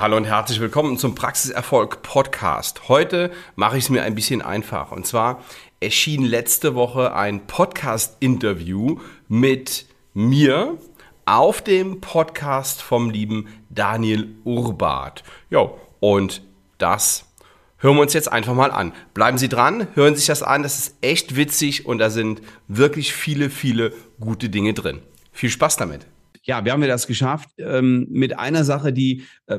Hallo und herzlich willkommen zum Praxiserfolg Podcast. Heute mache ich es mir ein bisschen einfach. Und zwar erschien letzte Woche ein Podcast-Interview mit mir auf dem Podcast vom lieben Daniel Urbart. Ja, und das hören wir uns jetzt einfach mal an. Bleiben Sie dran, hören Sie sich das an. Das ist echt witzig und da sind wirklich viele, viele gute Dinge drin. Viel Spaß damit ja, wir haben wir das geschafft ähm, mit einer Sache, die äh,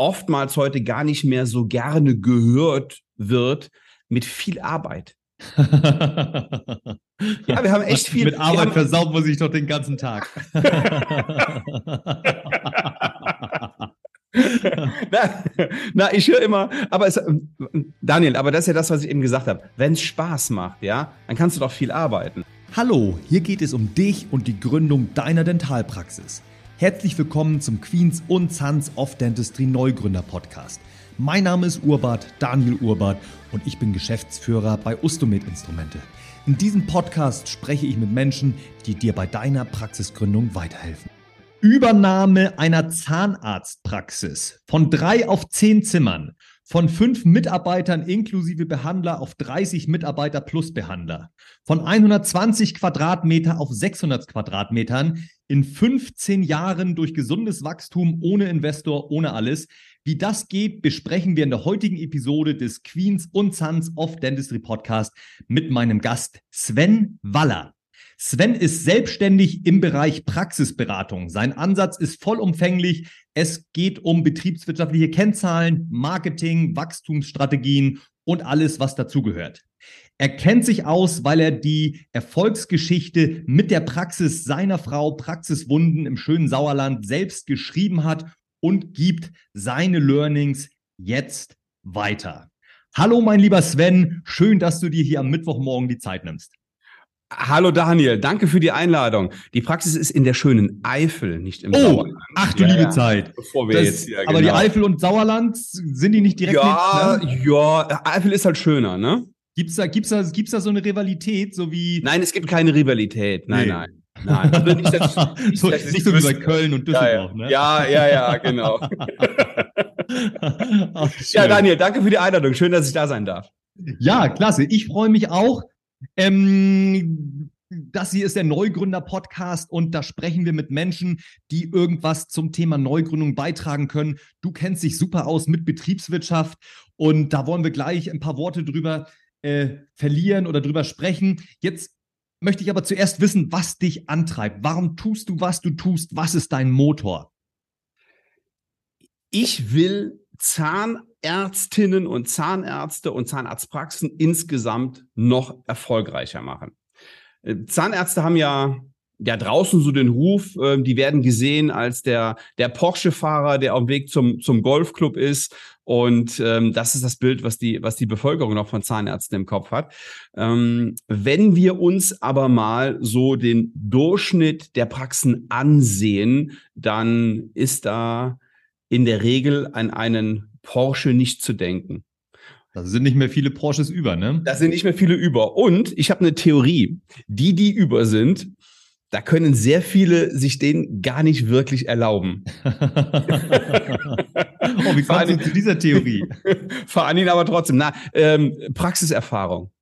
oftmals heute gar nicht mehr so gerne gehört wird, mit viel Arbeit. ja, wir haben echt viel. Mit Arbeit haben, versaut man sich doch den ganzen Tag. na, na, ich höre immer, aber es, Daniel, aber das ist ja das, was ich eben gesagt habe. Wenn es Spaß macht, ja, dann kannst du doch viel arbeiten. Hallo, hier geht es um dich und die Gründung deiner Dentalpraxis. Herzlich willkommen zum Queens und Sons of Dentistry Neugründer Podcast. Mein Name ist Urbart, Daniel Urbart und ich bin Geschäftsführer bei Ustomed Instrumente. In diesem Podcast spreche ich mit Menschen, die dir bei deiner Praxisgründung weiterhelfen. Übernahme einer Zahnarztpraxis von drei auf zehn Zimmern von fünf Mitarbeitern inklusive Behandler auf 30 Mitarbeiter plus Behandler, von 120 Quadratmeter auf 600 Quadratmetern in 15 Jahren durch gesundes Wachstum ohne Investor, ohne alles. Wie das geht, besprechen wir in der heutigen Episode des Queens und Sons of Dentistry Podcast mit meinem Gast Sven Waller. Sven ist selbstständig im Bereich Praxisberatung. Sein Ansatz ist vollumfänglich. Es geht um betriebswirtschaftliche Kennzahlen, Marketing, Wachstumsstrategien und alles, was dazugehört. Er kennt sich aus, weil er die Erfolgsgeschichte mit der Praxis seiner Frau Praxiswunden im schönen Sauerland selbst geschrieben hat und gibt seine Learnings jetzt weiter. Hallo, mein lieber Sven. Schön, dass du dir hier am Mittwochmorgen die Zeit nimmst. Hallo Daniel, danke für die Einladung. Die Praxis ist in der schönen Eifel, nicht im oh, Sauerland. Ach du ja, liebe ja. Zeit. Bevor wir das, jetzt hier, aber genau. die Eifel und Sauerland, sind die nicht direkt? Ja, neben, ne? ja, Eifel ist halt schöner, ne? Gibt's da, gibt's da, gibt's da so eine Rivalität, so wie? Nein, es gibt keine Rivalität. Nein, nee. nein. Nein, also nicht, dass, nicht, so, dass nicht so wie bei Köln und Düsseldorf, ja, ne? Ja, ja, ja, genau. Ach, ja, Daniel, danke für die Einladung. Schön, dass ich da sein darf. Ja, klasse. Ich freue mich auch. Ähm, das hier ist der Neugründer-Podcast und da sprechen wir mit Menschen, die irgendwas zum Thema Neugründung beitragen können. Du kennst dich super aus mit Betriebswirtschaft und da wollen wir gleich ein paar Worte drüber äh, verlieren oder drüber sprechen. Jetzt möchte ich aber zuerst wissen, was dich antreibt. Warum tust du, was du tust? Was ist dein Motor? Ich will Zahnärztinnen und Zahnärzte und Zahnarztpraxen insgesamt noch erfolgreicher machen. Äh, Zahnärzte haben ja ja draußen so den Ruf, äh, die werden gesehen als der der Porsche-Fahrer, der auf dem Weg zum zum Golfclub ist und ähm, das ist das Bild, was die was die Bevölkerung noch von Zahnärzten im Kopf hat. Ähm, wenn wir uns aber mal so den Durchschnitt der Praxen ansehen, dann ist da in der Regel an einen Porsche nicht zu denken. Da sind nicht mehr viele Porsches über, ne? Da sind nicht mehr viele über. Und ich habe eine Theorie. Die, die über sind, da können sehr viele sich den gar nicht wirklich erlauben. oh, wie kommst du zu dieser Theorie? Fahren ihn aber trotzdem. Na, ähm, Praxiserfahrung.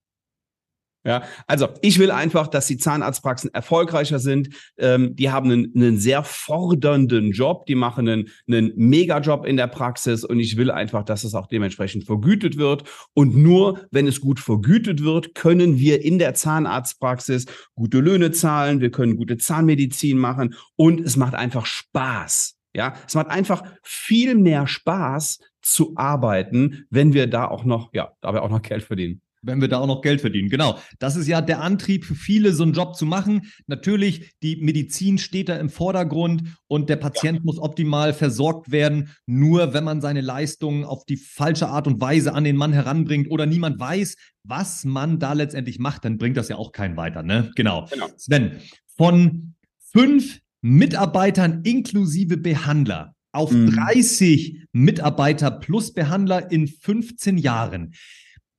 Ja, also ich will einfach, dass die Zahnarztpraxen erfolgreicher sind. Ähm, die haben einen, einen, sehr fordernden Job, die machen einen, einen Mega-Job in der Praxis und ich will einfach, dass es auch dementsprechend vergütet wird. Und nur wenn es gut vergütet wird, können wir in der Zahnarztpraxis gute Löhne zahlen, wir können gute Zahnmedizin machen und es macht einfach Spaß. Ja, es macht einfach viel mehr Spaß zu arbeiten, wenn wir da auch noch, ja, dabei auch noch Geld verdienen wenn wir da auch noch Geld verdienen. Genau. Das ist ja der Antrieb für viele, so einen Job zu machen. Natürlich, die Medizin steht da im Vordergrund und der Patient ja. muss optimal versorgt werden. Nur wenn man seine Leistungen auf die falsche Art und Weise an den Mann heranbringt oder niemand weiß, was man da letztendlich macht, dann bringt das ja auch keinen weiter. Ne? Genau. genau. Sven, von fünf Mitarbeitern inklusive Behandler auf mhm. 30 Mitarbeiter plus Behandler in 15 Jahren.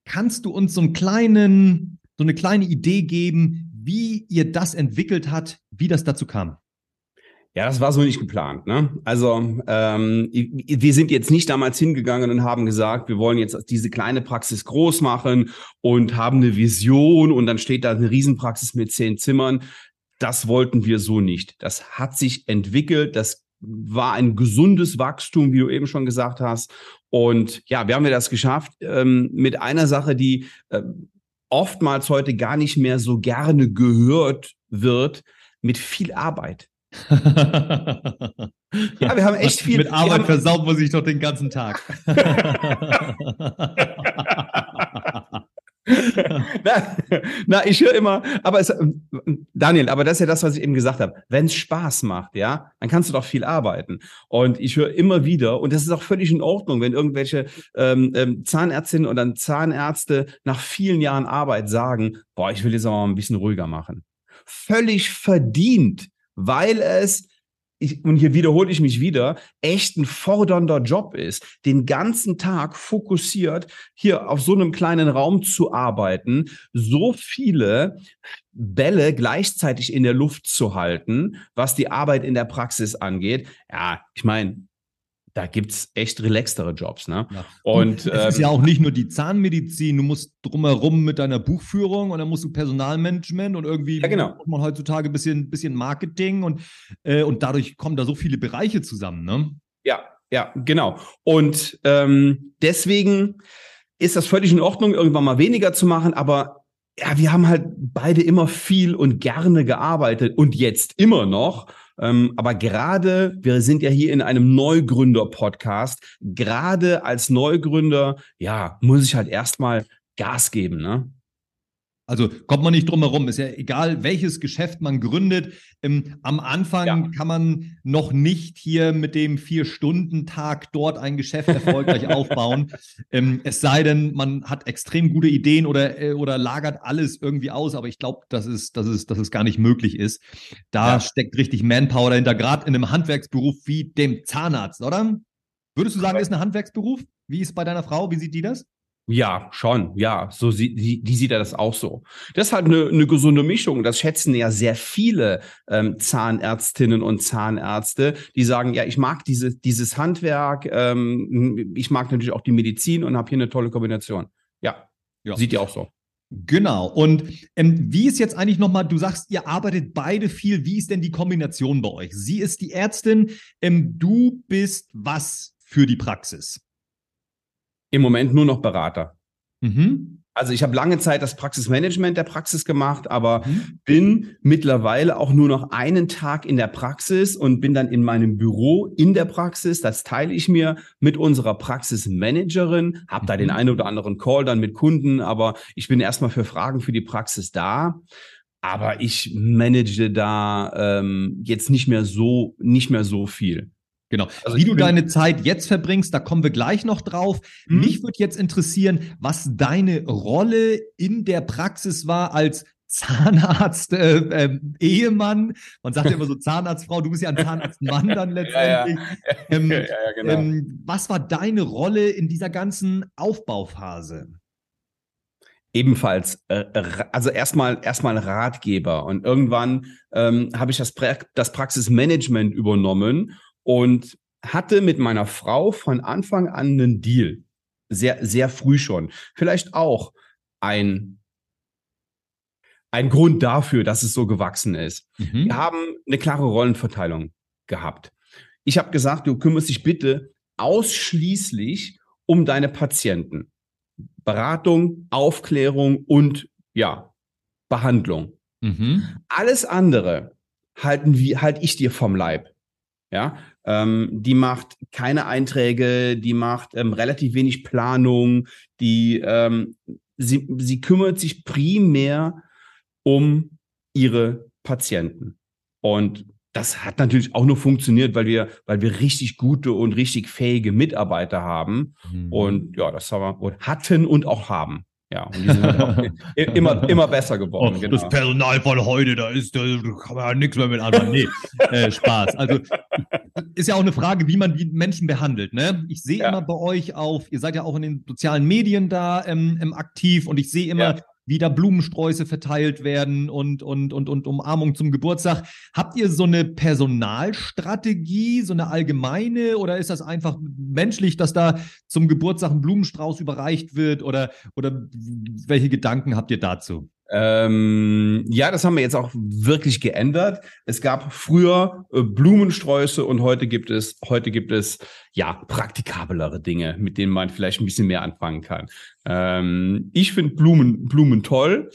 Kannst du uns so einen kleinen, so eine kleine Idee geben, wie ihr das entwickelt hat, wie das dazu kam? Ja, das war so nicht geplant. Ne? Also ähm, wir sind jetzt nicht damals hingegangen und haben gesagt, wir wollen jetzt diese kleine Praxis groß machen und haben eine Vision und dann steht da eine Riesenpraxis mit zehn Zimmern. Das wollten wir so nicht. Das hat sich entwickelt. Das war ein gesundes Wachstum, wie du eben schon gesagt hast. Und ja, wir haben wir das geschafft ähm, mit einer Sache, die äh, oftmals heute gar nicht mehr so gerne gehört wird, mit viel Arbeit. ja, wir haben echt viel. Mit Arbeit versaut man sich doch den ganzen Tag. na, na, ich höre immer, aber es, Daniel, aber das ist ja das, was ich eben gesagt habe. Wenn es Spaß macht, ja, dann kannst du doch viel arbeiten. Und ich höre immer wieder, und das ist auch völlig in Ordnung, wenn irgendwelche ähm, ähm, Zahnärztinnen oder Zahnärzte nach vielen Jahren Arbeit sagen, boah, ich will jetzt aber mal ein bisschen ruhiger machen. Völlig verdient weil es ich, und hier wiederhole ich mich wieder, echt ein fordernder Job ist, den ganzen Tag fokussiert hier auf so einem kleinen Raum zu arbeiten, so viele Bälle gleichzeitig in der Luft zu halten, was die Arbeit in der Praxis angeht. Ja, ich meine, da gibt es echt relaxtere Jobs. Ne? Ja. Und, es ähm, ist ja auch nicht nur die Zahnmedizin, du musst drumherum mit deiner Buchführung und dann musst du Personalmanagement und irgendwie ja, genau. macht man heutzutage ein bisschen, bisschen Marketing und, äh, und dadurch kommen da so viele Bereiche zusammen. Ne? Ja, ja, genau. Und ähm, deswegen ist das völlig in Ordnung, irgendwann mal weniger zu machen, aber ja, wir haben halt beide immer viel und gerne gearbeitet und jetzt immer noch. Ähm, aber gerade, wir sind ja hier in einem Neugründer-Podcast. Gerade als Neugründer, ja, muss ich halt erstmal Gas geben, ne? Also kommt man nicht drum herum. Ist ja egal, welches Geschäft man gründet. Ähm, am Anfang ja. kann man noch nicht hier mit dem Vier-Stunden-Tag dort ein Geschäft erfolgreich aufbauen. Ähm, es sei denn, man hat extrem gute Ideen oder, äh, oder lagert alles irgendwie aus. Aber ich glaube, dass es, dass, es, dass es gar nicht möglich ist. Da ja. steckt richtig Manpower dahinter, gerade in einem Handwerksberuf wie dem Zahnarzt, oder? Würdest du sagen, ist ein Handwerksberuf? Wie ist es bei deiner Frau? Wie sieht die das? Ja, schon, ja. So sieht die, die sieht er das auch so. Das ist halt eine, eine gesunde Mischung. Das schätzen ja sehr viele ähm, Zahnärztinnen und Zahnärzte, die sagen, ja, ich mag diese, dieses Handwerk, ähm, ich mag natürlich auch die Medizin und habe hier eine tolle Kombination. Ja, ja. sieht ihr auch so. Genau. Und ähm, wie ist jetzt eigentlich nochmal, du sagst, ihr arbeitet beide viel. Wie ist denn die Kombination bei euch? Sie ist die Ärztin, ähm, du bist was für die Praxis? Im Moment nur noch Berater. Mhm. Also ich habe lange Zeit das Praxismanagement der Praxis gemacht, aber mhm. bin mittlerweile auch nur noch einen Tag in der Praxis und bin dann in meinem Büro in der Praxis. Das teile ich mir mit unserer Praxismanagerin, habe mhm. da den mhm. einen oder anderen Call dann mit Kunden, aber ich bin erstmal für Fragen für die Praxis da. Aber ich manage da ähm, jetzt nicht mehr so, nicht mehr so viel. Genau. Also Wie du deine Zeit jetzt verbringst, da kommen wir gleich noch drauf. Mhm. Mich würde jetzt interessieren, was deine Rolle in der Praxis war als Zahnarzt, äh, äh, Ehemann. Man sagt ja immer so Zahnarztfrau, du bist ja ein Zahnarztmann dann letztendlich. ja, ja. Ähm, ja, genau. ähm, was war deine Rolle in dieser ganzen Aufbauphase? Ebenfalls, äh, also erstmal erstmal Ratgeber und irgendwann ähm, habe ich das, pra das Praxismanagement übernommen und hatte mit meiner Frau von Anfang an einen Deal. Sehr, sehr früh schon. Vielleicht auch ein, ein Grund dafür, dass es so gewachsen ist. Mhm. Wir haben eine klare Rollenverteilung gehabt. Ich habe gesagt, du kümmerst dich bitte ausschließlich um deine Patienten. Beratung, Aufklärung und ja, Behandlung. Mhm. Alles andere halten wir, halt ich dir vom Leib. Ja, ähm, die macht keine Einträge, die macht ähm, relativ wenig Planung, die ähm, sie, sie kümmert sich primär um ihre Patienten. Und das hat natürlich auch nur funktioniert, weil wir, weil wir richtig gute und richtig fähige Mitarbeiter haben. Mhm. Und ja, das haben wir und hatten und auch haben. Ja, und die sind halt immer, immer besser geworden. Oh, genau. Das Personal von heute, da ist, da kann man ja nichts mehr mit anfangen. Nee, äh, Spaß. Also ist ja auch eine Frage, wie man die Menschen behandelt. Ne? Ich sehe ja. immer bei euch auf, ihr seid ja auch in den sozialen Medien da ähm aktiv und ich sehe immer, ja wieder Blumensträuße verteilt werden und, und, und, und Umarmung zum Geburtstag. Habt ihr so eine Personalstrategie, so eine allgemeine oder ist das einfach menschlich, dass da zum Geburtstag ein Blumenstrauß überreicht wird oder, oder welche Gedanken habt ihr dazu? Ähm, ja, das haben wir jetzt auch wirklich geändert. Es gab früher äh, Blumensträuße und heute gibt es, heute gibt es ja praktikablere Dinge, mit denen man vielleicht ein bisschen mehr anfangen kann. Ähm, ich finde Blumen, Blumen toll.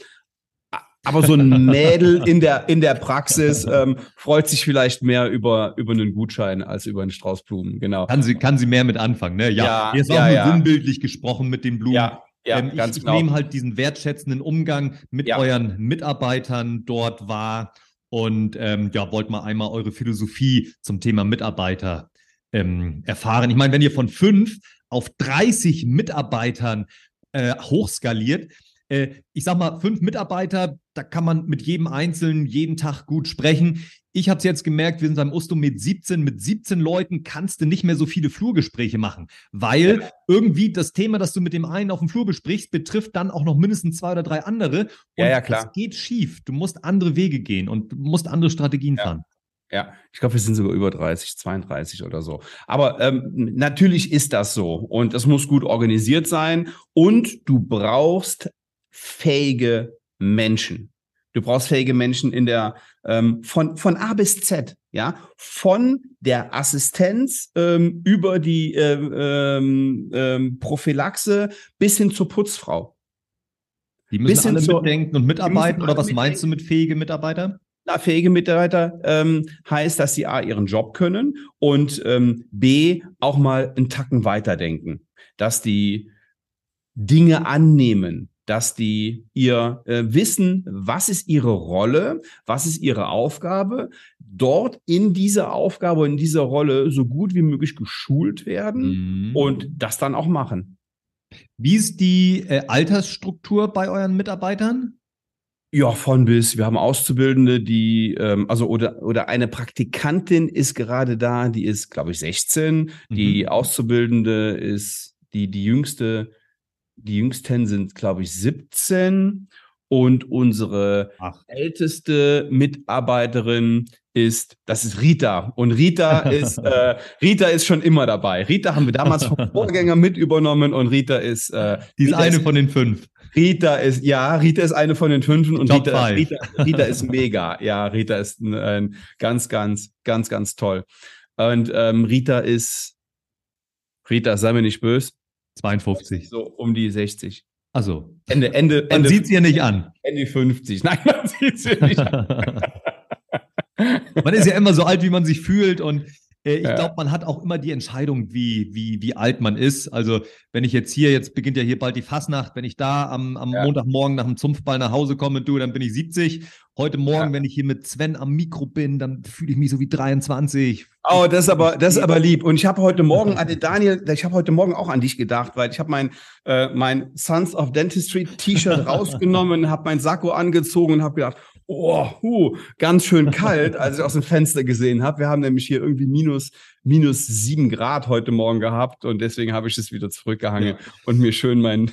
Aber so ein Mädel in der, in der Praxis ähm, freut sich vielleicht mehr über, über einen Gutschein als über einen Strauß Blumen, genau. Kann sie, kann sie mehr mit anfangen, ne? Ja, ja jetzt auch ja, nur ja. sinnbildlich gesprochen mit den Blumen. Ja, ja, ähm, ganz ich, genau. ich nehme halt diesen wertschätzenden Umgang mit ja. euren Mitarbeitern dort wahr und ähm, ja, wollt mal einmal eure Philosophie zum Thema Mitarbeiter ähm, erfahren. Ich meine, wenn ihr von fünf auf 30 Mitarbeitern äh, hochskaliert, äh, ich sag mal, fünf Mitarbeiter, da kann man mit jedem Einzelnen jeden Tag gut sprechen. Ich habe es jetzt gemerkt, wir sind beim Ustum mit 17. Mit 17 Leuten kannst du nicht mehr so viele Flurgespräche machen, weil ja. irgendwie das Thema, das du mit dem einen auf dem Flur besprichst, betrifft dann auch noch mindestens zwei oder drei andere. Und ja, ja, klar. Es geht schief. Du musst andere Wege gehen und musst andere Strategien ja. fahren. Ja, ich glaube, wir sind sogar über 30, 32 oder so. Aber ähm, natürlich ist das so und es muss gut organisiert sein und du brauchst fähige Menschen. Du brauchst fähige Menschen in der ähm, von von A bis Z, ja, von der Assistenz ähm, über die ähm, ähm, ähm Prophylaxe bis hin zur Putzfrau. Die müssen alle zur, mitdenken und mitarbeiten oder was meinst du mit fähige Mitarbeiter? Na, fähige Mitarbeiter ähm, heißt, dass sie A, ihren Job können und ähm, B, auch mal einen Tacken weiterdenken. Dass die Dinge annehmen, dass die ihr äh, wissen, was ist ihre Rolle, was ist ihre Aufgabe, dort in dieser Aufgabe, in dieser Rolle so gut wie möglich geschult werden mhm. und das dann auch machen. Wie ist die äh, Altersstruktur bei euren Mitarbeitern? Ja, von bis. Wir haben Auszubildende, die, ähm, also oder, oder eine Praktikantin ist gerade da, die ist, glaube ich, 16. Mhm. Die Auszubildende ist die, die jüngste die jüngsten sind, glaube ich, 17 und unsere Ach. älteste Mitarbeiterin ist, das ist Rita. Und Rita ist, äh, Rita ist schon immer dabei. Rita haben wir damals vom Vorgänger mit übernommen und Rita ist, äh, die ist Rita eine ist, von den fünf. Rita ist, ja, Rita ist eine von den fünf und Rita, Rita, Rita, ist mega. Ja, Rita ist ein, ein ganz, ganz, ganz, ganz toll. Und ähm, Rita ist, Rita, sei mir nicht böse, 52. So um die 60. Also Ende, Ende, man Ende. sieht sie ja nicht an. Ende 50. Nein, man sieht sie nicht an. man ist ja immer so alt, wie man sich fühlt und ich ja. glaube, man hat auch immer die Entscheidung, wie, wie, wie alt man ist. Also, wenn ich jetzt hier, jetzt beginnt ja hier bald die Fasnacht, wenn ich da am, am ja. Montagmorgen nach dem Zumpfball nach Hause komme, du, dann bin ich 70. Heute Morgen, ja. wenn ich hier mit Sven am Mikro bin, dann fühle ich mich so wie 23. Oh, das ist aber, das ist aber lieb. Und ich habe heute Morgen, an Daniel, ich habe heute Morgen auch an dich gedacht, weil ich habe mein, äh, mein Sons of Dentistry T-Shirt rausgenommen, habe mein Sakko angezogen und habe gedacht, oh, hu, ganz schön kalt, als ich aus dem Fenster gesehen habe. Wir haben nämlich hier irgendwie minus, minus sieben Grad heute Morgen gehabt und deswegen habe ich es wieder zurückgehangen ja. und mir schön mein,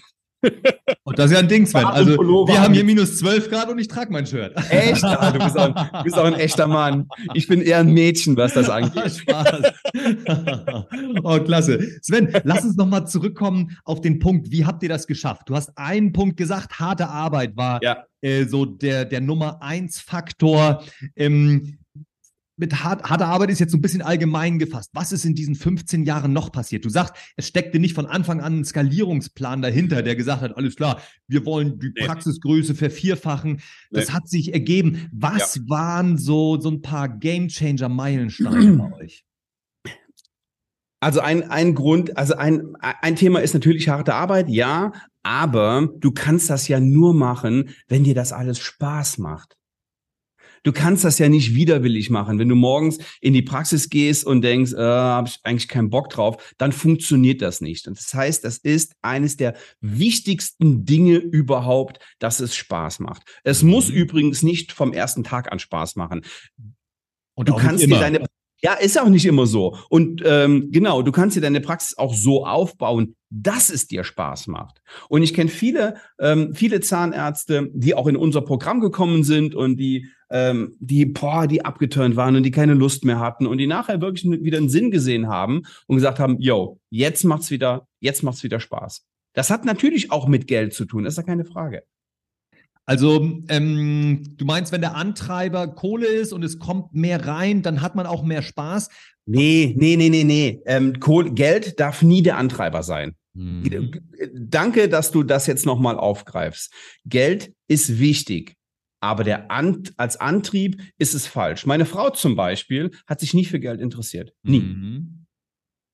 und das ist ja ein Ding, Sven. Also, wir haben hier minus 12 Grad und ich trage mein Shirt. Echt? Ah, du, bist auch, du bist auch ein echter Mann. Ich bin eher ein Mädchen, was das angeht. Spaß. oh, klasse. Sven, lass uns nochmal zurückkommen auf den Punkt. Wie habt ihr das geschafft? Du hast einen Punkt gesagt, harte Arbeit war ja. äh, so der, der Nummer eins Faktor. Ähm, mit hart, harter Arbeit ist jetzt so ein bisschen allgemein gefasst. Was ist in diesen 15 Jahren noch passiert? Du sagst, es steckte nicht von Anfang an ein Skalierungsplan dahinter, der gesagt hat, alles klar, wir wollen die nee. Praxisgröße vervierfachen. Das nee. hat sich ergeben. Was ja. waren so, so ein paar Gamechanger-Meilensteine bei euch? Also ein, ein Grund, also ein, ein Thema ist natürlich harte Arbeit, ja, aber du kannst das ja nur machen, wenn dir das alles Spaß macht. Du kannst das ja nicht widerwillig machen. Wenn du morgens in die Praxis gehst und denkst, äh, habe ich eigentlich keinen Bock drauf, dann funktioniert das nicht. Und das heißt, das ist eines der wichtigsten Dinge überhaupt, dass es Spaß macht. Es mhm. muss übrigens nicht vom ersten Tag an Spaß machen. Und du kannst dir deine Ja, ist auch nicht immer so. Und ähm, genau, du kannst dir deine Praxis auch so aufbauen, dass es dir Spaß macht. Und ich kenne viele, ähm, viele Zahnärzte, die auch in unser Programm gekommen sind und die, ähm, die, boah, die abgeturnt waren und die keine Lust mehr hatten und die nachher wirklich wieder einen Sinn gesehen haben und gesagt haben, yo, jetzt macht's wieder, jetzt macht's wieder Spaß. Das hat natürlich auch mit Geld zu tun, ist ja keine Frage. Also, ähm, du meinst, wenn der Antreiber Kohle ist und es kommt mehr rein, dann hat man auch mehr Spaß? Nee, nee, nee, nee, nee. Ähm, Kohl, Geld darf nie der Antreiber sein. Mhm. Danke, dass du das jetzt nochmal aufgreifst. Geld ist wichtig, aber der Ant als Antrieb ist es falsch. Meine Frau zum Beispiel hat sich nie für Geld interessiert. Nie. Mhm.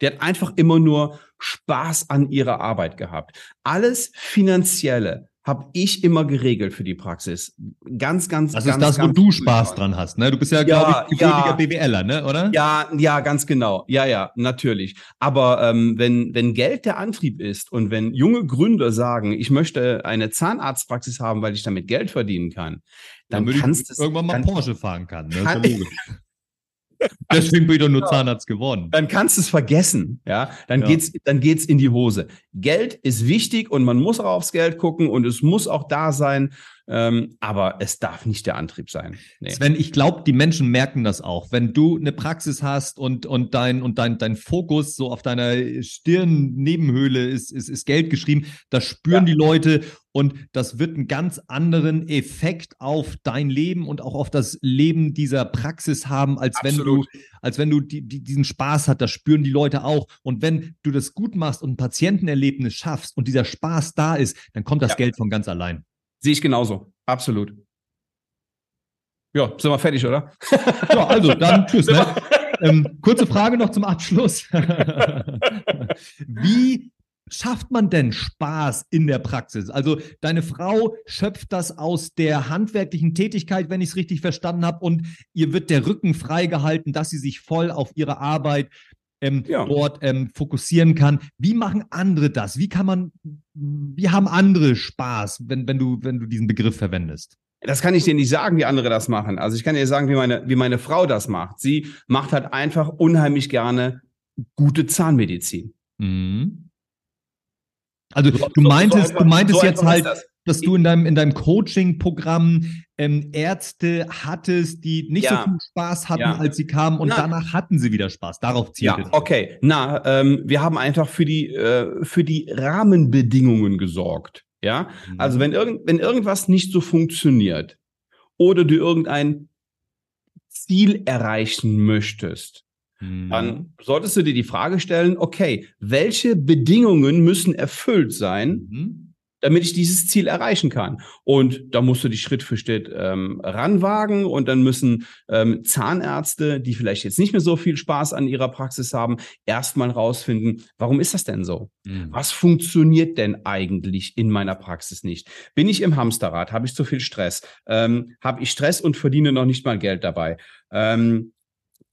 Die hat einfach immer nur Spaß an ihrer Arbeit gehabt. Alles Finanzielle, habe ich immer geregelt für die Praxis. Ganz, ganz, das ganz. Das ist das, wo du Spaß dran hast, ne? Du bist ja, ja glaube ich, gebürtiger ja, BWLer, ne? Oder? Ja, ja, ganz genau. Ja, ja, natürlich. Aber ähm, wenn, wenn Geld der Antrieb ist und wenn junge Gründer sagen, ich möchte eine Zahnarztpraxis haben, weil ich damit Geld verdienen kann, dann, dann kannst du irgendwann mal dann, Porsche fahren kann. Ne? Kann, Deswegen bin ich doch nur Zahnarzt geworden. Dann kannst du es vergessen, ja. Dann ja. geht's, dann geht's in die Hose. Geld ist wichtig und man muss auch aufs Geld gucken und es muss auch da sein. Ähm, aber es darf nicht der Antrieb sein. Nee. Sven, ich glaube, die Menschen merken das auch. Wenn du eine Praxis hast und, und dein, und dein, dein Fokus so auf deiner Stirnnebenhöhle ist, ist, ist Geld geschrieben, das spüren ja. die Leute und das wird einen ganz anderen Effekt auf dein Leben und auch auf das Leben dieser Praxis haben, als Absolut. wenn du, als wenn du die, die, diesen Spaß hast. Das spüren die Leute auch. Und wenn du das gut machst und ein Patientenerlebnis schaffst und dieser Spaß da ist, dann kommt das ja. Geld von ganz allein. Sehe ich genauso. Absolut. Ja, sind wir fertig, oder? Ja, also dann tschüss. Ne? Ähm, kurze Frage noch zum Abschluss. Wie schafft man denn Spaß in der Praxis? Also deine Frau schöpft das aus der handwerklichen Tätigkeit, wenn ich es richtig verstanden habe, und ihr wird der Rücken freigehalten, dass sie sich voll auf ihre Arbeit ähm, ja. dort ähm, fokussieren kann. Wie machen andere das? Wie kann man, wie haben andere Spaß, wenn, wenn, du, wenn du diesen Begriff verwendest? Das kann ich dir nicht sagen, wie andere das machen. Also ich kann dir sagen, wie meine, wie meine Frau das macht. Sie macht halt einfach unheimlich gerne gute Zahnmedizin. Mhm. Also so, du meintest, so einfach, du meintest so jetzt halt, dass du in deinem, in deinem Coaching-Programm ähm, Ärzte hattest, die nicht ja. so viel Spaß hatten, ja. als sie kamen und Na. danach hatten sie wieder Spaß. Darauf zielt Ja, okay. Na, ähm, wir haben einfach für die, äh, für die Rahmenbedingungen gesorgt. Ja, mhm. also wenn, irgend, wenn irgendwas nicht so funktioniert oder du irgendein Ziel erreichen möchtest, mhm. dann solltest du dir die Frage stellen, okay, welche Bedingungen müssen erfüllt sein, mhm damit ich dieses Ziel erreichen kann. Und da musst du dich Schritt für Schritt ähm, ranwagen und dann müssen ähm, Zahnärzte, die vielleicht jetzt nicht mehr so viel Spaß an ihrer Praxis haben, erstmal rausfinden, warum ist das denn so? Mhm. Was funktioniert denn eigentlich in meiner Praxis nicht? Bin ich im Hamsterrad? Habe ich zu viel Stress? Ähm, Habe ich Stress und verdiene noch nicht mal Geld dabei? Ähm,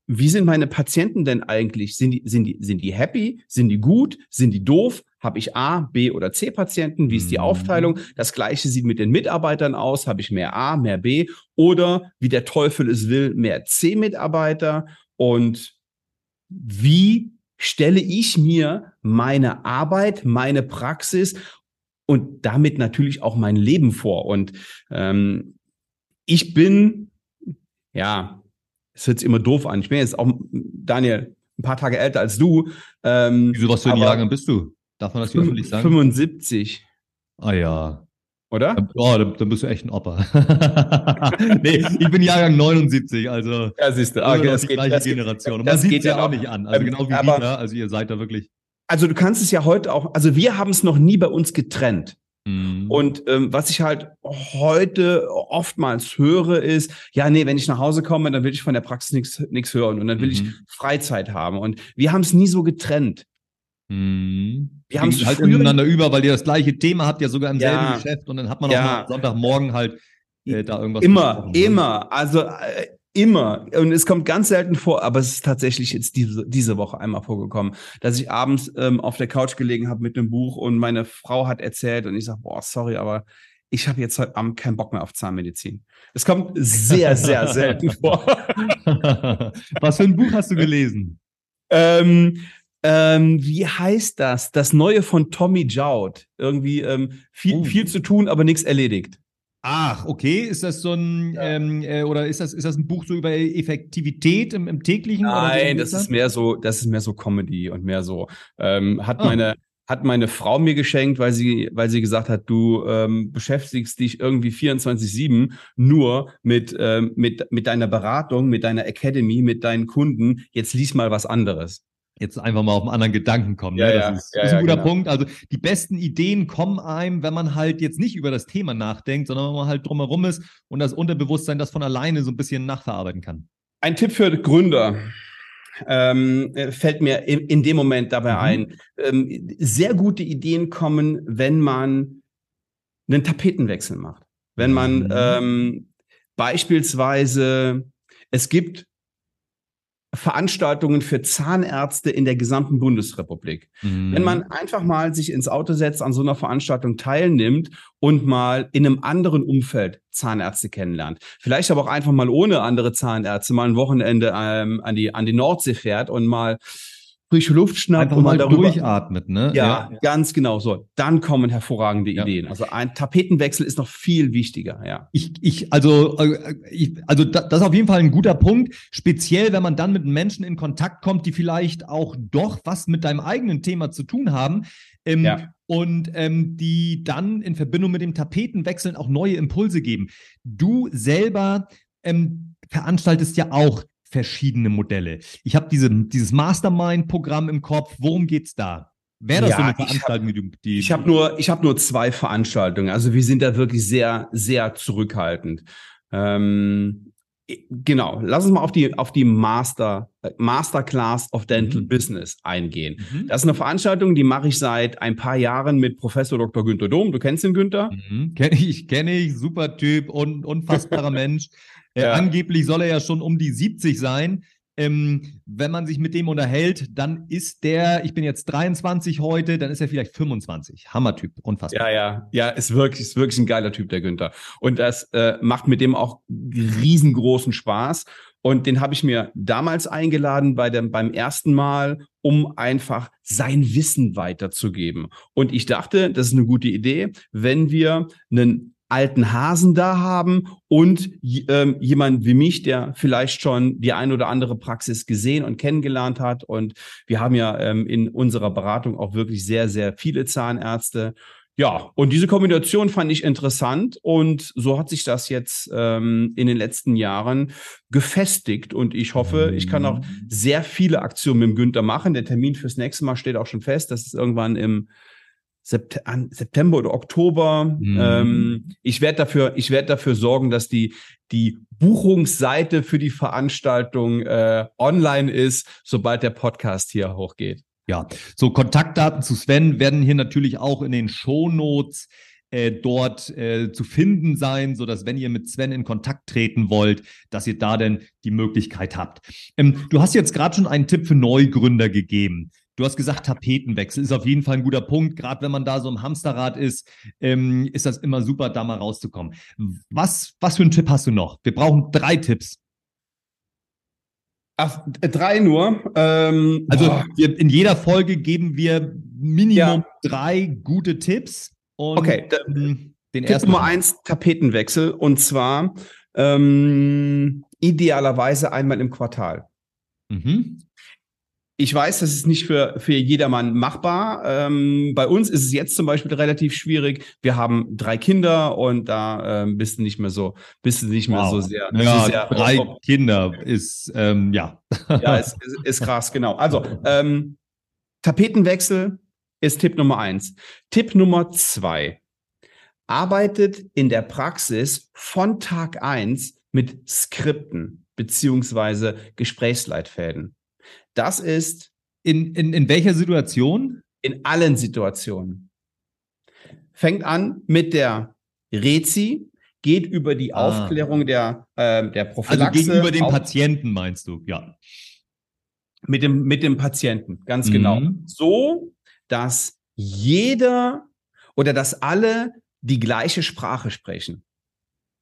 wie sind meine Patienten denn eigentlich? Sind die, sind die, sind die happy? Sind die gut? Sind die doof? Habe ich A, B oder C Patienten? Wie ist die mhm. Aufteilung? Das gleiche sieht mit den Mitarbeitern aus. Habe ich mehr A, mehr B oder wie der Teufel es will, mehr C Mitarbeiter? Und wie stelle ich mir meine Arbeit, meine Praxis und damit natürlich auch mein Leben vor? Und ähm, ich bin, ja, es hört sich immer doof an. Ich bin jetzt auch, Daniel, ein paar Tage älter als du. Ähm, Wieso, was für ein Jahrgang bist du? Darf man das hier öffentlich sagen? 75. Ah ja. Oder? Oh, dann, dann bist du echt ein Opa. nee, ich bin Jahrgang 79, also. Ja, siehst du. Okay, das die geht, gleiche das Generation. Und man sieht ja auch nicht an. Also ähm, genau wie aber, Dieter, also ihr seid da wirklich. Also du kannst es ja heute auch, also wir haben es noch nie bei uns getrennt. Mhm. Und ähm, was ich halt heute oftmals höre, ist, ja, nee, wenn ich nach Hause komme, dann will ich von der Praxis nichts nichts hören und dann will mhm. ich Freizeit haben. Und wir haben es nie so getrennt. Mhm. Wir haben es halt ineinander über, weil ihr das gleiche Thema habt, ja sogar im ja. selben Geschäft und dann hat man auch mal Sonntagmorgen halt äh, da irgendwas. Immer, ne? immer. Also äh, immer. Und es kommt ganz selten vor, aber es ist tatsächlich jetzt diese, diese Woche einmal vorgekommen, dass ich abends ähm, auf der Couch gelegen habe mit einem Buch und meine Frau hat erzählt und ich sage, boah, sorry, aber ich habe jetzt heute Abend keinen Bock mehr auf Zahnmedizin. Es kommt sehr, sehr selten vor. Was für ein Buch hast du gelesen? Ähm, ähm, wie heißt das? Das neue von Tommy Joud. Irgendwie ähm, viel, oh. viel zu tun, aber nichts erledigt. Ach, okay. Ist das so ein ja. ähm, äh, oder ist das ist das ein Buch so über Effektivität im, im täglichen? Nein, das ist mehr so, das ist mehr so Comedy und mehr so. Ähm, hat oh. meine hat meine Frau mir geschenkt, weil sie weil sie gesagt hat, du ähm, beschäftigst dich irgendwie 24/7 nur mit ähm, mit mit deiner Beratung, mit deiner Academy, mit deinen Kunden. Jetzt lies mal was anderes jetzt einfach mal auf einen anderen Gedanken kommen. Ja, ne? Das ja, ist, ja, ist, ein guter genau. Punkt. Also die besten Ideen kommen einem, wenn man halt jetzt nicht über das Thema nachdenkt, sondern wenn man halt drumherum ist und das Unterbewusstsein das von alleine so ein bisschen nachverarbeiten kann. Ein Tipp für Gründer. Ähm, fällt mir in, in, dem Moment dabei mhm. ein. Ähm, sehr gute Ideen kommen, wenn man einen Tapetenwechsel macht. Wenn man mhm. ähm, beispielsweise, es gibt Veranstaltungen für Zahnärzte in der gesamten Bundesrepublik. Mhm. Wenn man einfach mal sich ins Auto setzt, an so einer Veranstaltung teilnimmt und mal in einem anderen Umfeld Zahnärzte kennenlernt, vielleicht aber auch einfach mal ohne andere Zahnärzte mal ein Wochenende ähm, an die an die Nordsee fährt und mal frische Luft schnappt Einfach und mal darüber, durchatmet, ne? Ja, ja, ganz genau so. Dann kommen hervorragende ja. Ideen. Also ein Tapetenwechsel ist noch viel wichtiger, ja. Ich, ich, also, äh, ich, also das ist auf jeden Fall ein guter Punkt. Speziell, wenn man dann mit Menschen in Kontakt kommt, die vielleicht auch doch was mit deinem eigenen Thema zu tun haben. Ähm, ja. Und ähm, die dann in Verbindung mit dem Tapetenwechseln auch neue Impulse geben. Du selber ähm, veranstaltest ja auch verschiedene Modelle. Ich habe diese, dieses Mastermind-Programm im Kopf. Worum geht's da? Wäre das ja, so eine Veranstaltung, ich hab, die, Ich habe nur, ich habe nur zwei Veranstaltungen. Also wir sind da wirklich sehr, sehr zurückhaltend. Ähm, genau. Lass uns mal auf die, auf die Master, Masterclass of Dental mhm. Business eingehen. Mhm. Das ist eine Veranstaltung, die mache ich seit ein paar Jahren mit Professor Dr. Günther Dom. Du kennst den Günther? Mhm. Kenne ich, kenne ich. Super Typ und unfassbarer Mensch. Ja. angeblich soll er ja schon um die 70 sein. Ähm, wenn man sich mit dem unterhält, dann ist der, ich bin jetzt 23 heute, dann ist er vielleicht 25. Hammertyp, unfassbar. Ja, ja, ja, ist wirklich, ist wirklich ein geiler Typ, der Günther. Und das äh, macht mit dem auch riesengroßen Spaß. Und den habe ich mir damals eingeladen bei dem, beim ersten Mal, um einfach sein Wissen weiterzugeben. Und ich dachte, das ist eine gute Idee, wenn wir einen alten Hasen da haben und ähm, jemand wie mich, der vielleicht schon die ein oder andere Praxis gesehen und kennengelernt hat. Und wir haben ja ähm, in unserer Beratung auch wirklich sehr, sehr viele Zahnärzte. Ja, und diese Kombination fand ich interessant und so hat sich das jetzt ähm, in den letzten Jahren gefestigt und ich hoffe, ich kann auch mhm. sehr viele Aktionen mit dem Günther machen. Der Termin fürs nächste Mal steht auch schon fest. Das ist irgendwann im September oder Oktober. Mhm. Ähm, ich werde dafür, ich werde dafür sorgen, dass die die Buchungsseite für die Veranstaltung äh, online ist, sobald der Podcast hier hochgeht. Ja, so Kontaktdaten zu Sven werden hier natürlich auch in den Shownotes äh, dort äh, zu finden sein, so dass wenn ihr mit Sven in Kontakt treten wollt, dass ihr da denn die Möglichkeit habt. Ähm, du hast jetzt gerade schon einen Tipp für Neugründer gegeben. Du hast gesagt, Tapetenwechsel ist auf jeden Fall ein guter Punkt. Gerade wenn man da so im Hamsterrad ist, ähm, ist das immer super, da mal rauszukommen. Was, was für einen Tipp hast du noch? Wir brauchen drei Tipps. Ach, drei nur. Ähm, also wir, in jeder Folge geben wir Minimum ja. drei gute Tipps. Und, okay, ähm, den Tipp ersten Nummer eins, Tapetenwechsel. Und zwar ähm, idealerweise einmal im Quartal. Mhm. Ich weiß, das ist nicht für, für jedermann machbar. Ähm, bei uns ist es jetzt zum Beispiel relativ schwierig. Wir haben drei Kinder und da ähm, bist du nicht mehr so, bist du nicht mehr wow. so sehr. Ja, so sehr drei Kinder ist, ähm, ja. Ja, ist, ist, ist krass, genau. Also, ähm, Tapetenwechsel ist Tipp Nummer eins. Tipp Nummer zwei. Arbeitet in der Praxis von Tag eins mit Skripten beziehungsweise Gesprächsleitfäden. Das ist. In, in, in welcher Situation? In allen Situationen. Fängt an mit der Rezi, geht über die ah. Aufklärung der, äh, der Prophylaxe. Also gegenüber dem Patienten meinst du, ja. Mit dem, mit dem Patienten, ganz genau. mhm. genau. So, dass jeder oder dass alle die gleiche Sprache sprechen.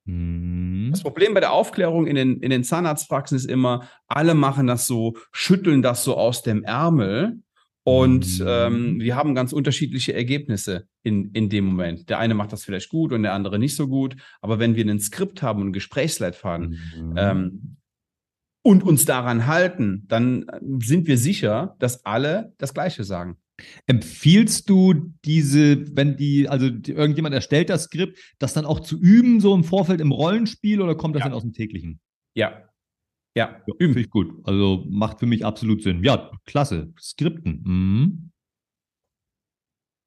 Mhm. Das Problem bei der Aufklärung in den, in den Zahnarztpraxen ist immer, alle machen das so, schütteln das so aus dem Ärmel und Mhm. ähm, wir haben ganz unterschiedliche Ergebnisse in, in dem Moment. Der eine macht das vielleicht gut und der andere nicht so gut. Aber wenn wir ein Skript haben und ein Gesprächsleitfaden Mhm. ähm, und uns daran halten, dann äh, sind wir sicher, dass alle das Gleiche sagen. Empfiehlst du diese, wenn die, also irgendjemand erstellt das Skript, das dann auch zu üben, so im Vorfeld im Rollenspiel oder kommt das Ja. dann aus dem täglichen? Ja. Ja. Ja, Finde ich gut. Also macht für mich absolut Sinn. Ja, klasse. Skripten. Mhm.